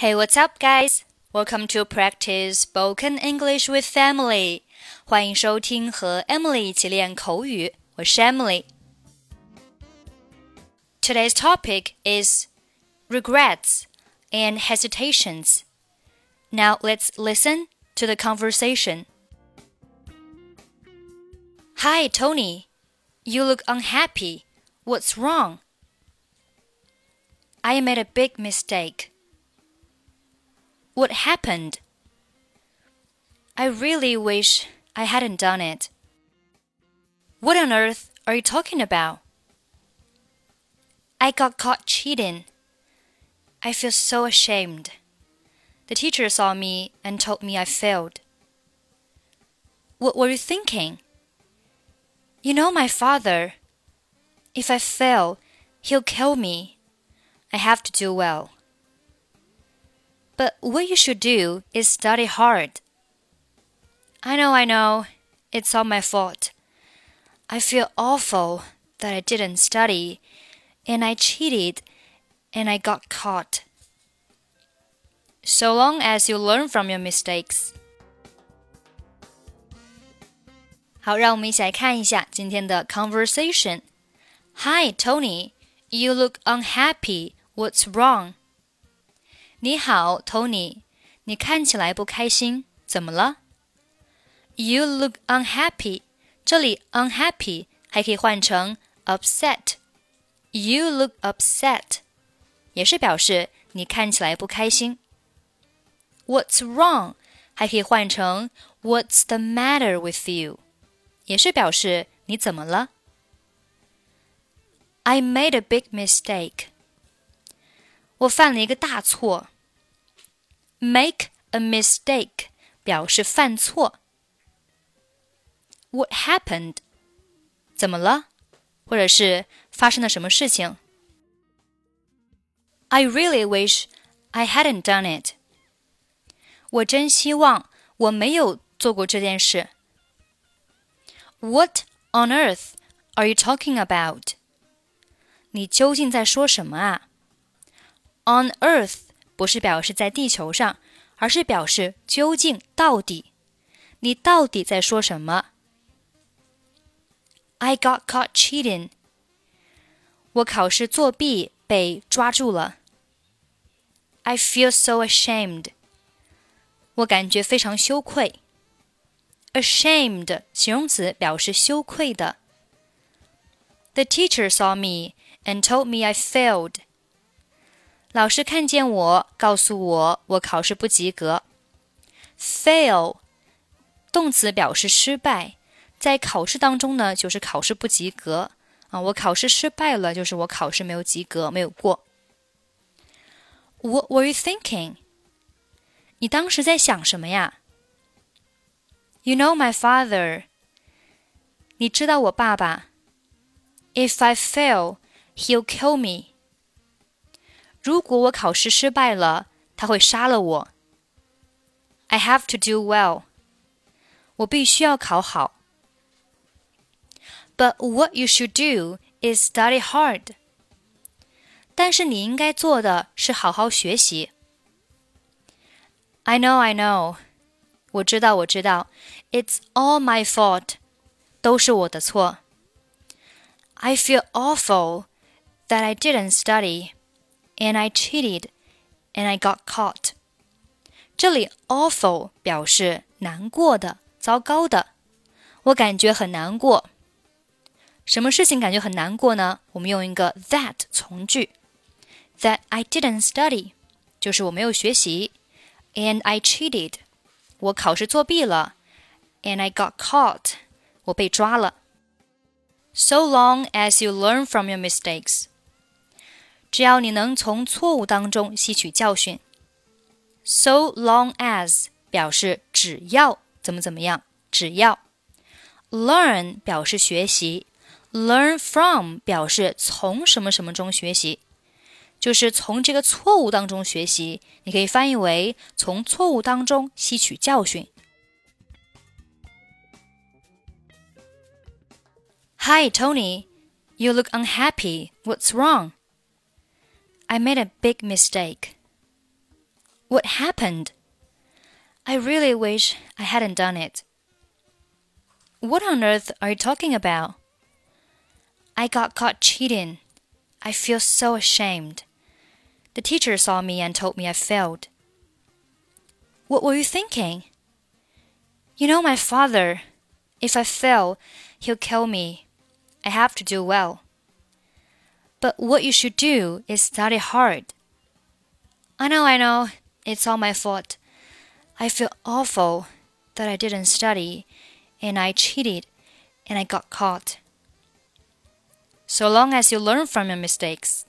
Hey, what's up, guys? Welcome to practice spoken English with Emily. 欢迎收听和 Emily 一起练口语。我是 Emily。Today's topic is regrets and hesitations. Now let's listen to the conversation. Hi, Tony. You look unhappy. What's wrong? I made a big mistake. What happened? I really wish I hadn't done it. What on earth are you talking about? I got caught cheating. I feel so ashamed. The teacher saw me and told me I failed. What were you thinking? You know my father. If I fail, he'll kill me. I have to do well. But what you should do is study hard. I know, I know. It's all my fault. I feel awful that I didn't study, and I cheated, and I got caught. So long as you learn from your mistakes. 好，让我们一起来看一下今天的 conversation. Hi, Tony. You look unhappy. What's wrong? 你好，Tony，你看起来不开心，怎么了？You look unhappy。这里 unhappy 还可以换成 upset。You look upset，也是表示你看起来不开心。What's wrong？还可以换成 What's the matter with you？也是表示你怎么了。I made a big mistake。 我犯了一个大错。Make a mistake 表示犯错。What happened？怎么了？或者是发生了什么事情？I really wish I hadn't done it。我真希望我没有做过这件事。What on earth are you talking about？你究竟在说什么啊 ？On Earth 不是表示在地球上，而是表示究竟到底，你到底在说什么？I got caught cheating。我考试作弊被抓住了。I feel so ashamed。我感觉非常羞愧。Ashamed 形容词表示羞愧的。The teacher saw me and told me I failed. 老师看见我，告诉我我考试不及格。fail 动词表示失败，在考试当中呢，就是考试不及格啊。我考试失败了，就是我考试没有及格，没有过。What were you thinking？你当时在想什么呀？You know my father。你知道我爸爸。If I fail, he'll kill me. 如果我考试失败了，他会杀了我。I have to do well。我必须要考好。But what you should do is study hard。但是你应该做的是好好学习。I know, I know。我知道，我知道。It's all my fault。都是我的错。I feel awful that I didn't study and I cheated, and I got caught。这里 awful 表示难过的、糟糕的。我感觉很难过。什么事情感觉很难过呢？我们用一个 that 从句，that I didn't study，就是我没有学习，and I cheated，我考试作弊了，and I got caught，我被抓了。So long as you learn from your mistakes。 只要你能从错误当中吸取教训，so long as 表示只要怎么怎么样，只要 learn 表示学习，learn from 表示从什么什么中学习，就是从这个错误当中学习。你可以翻译为从错误当中吸取教训。Hi Tony, you look unhappy. What's wrong? I made a big mistake. What happened? I really wish I hadn't done it. What on earth are you talking about? I got caught cheating. I feel so ashamed. The teacher saw me and told me I failed. What were you thinking? You know my father. If I fail, he'll kill me. I have to do well. But what you should do is study hard. I know, I know. It's all my fault. I feel awful that I didn't study and I cheated and I got caught. So long as you learn from your mistakes,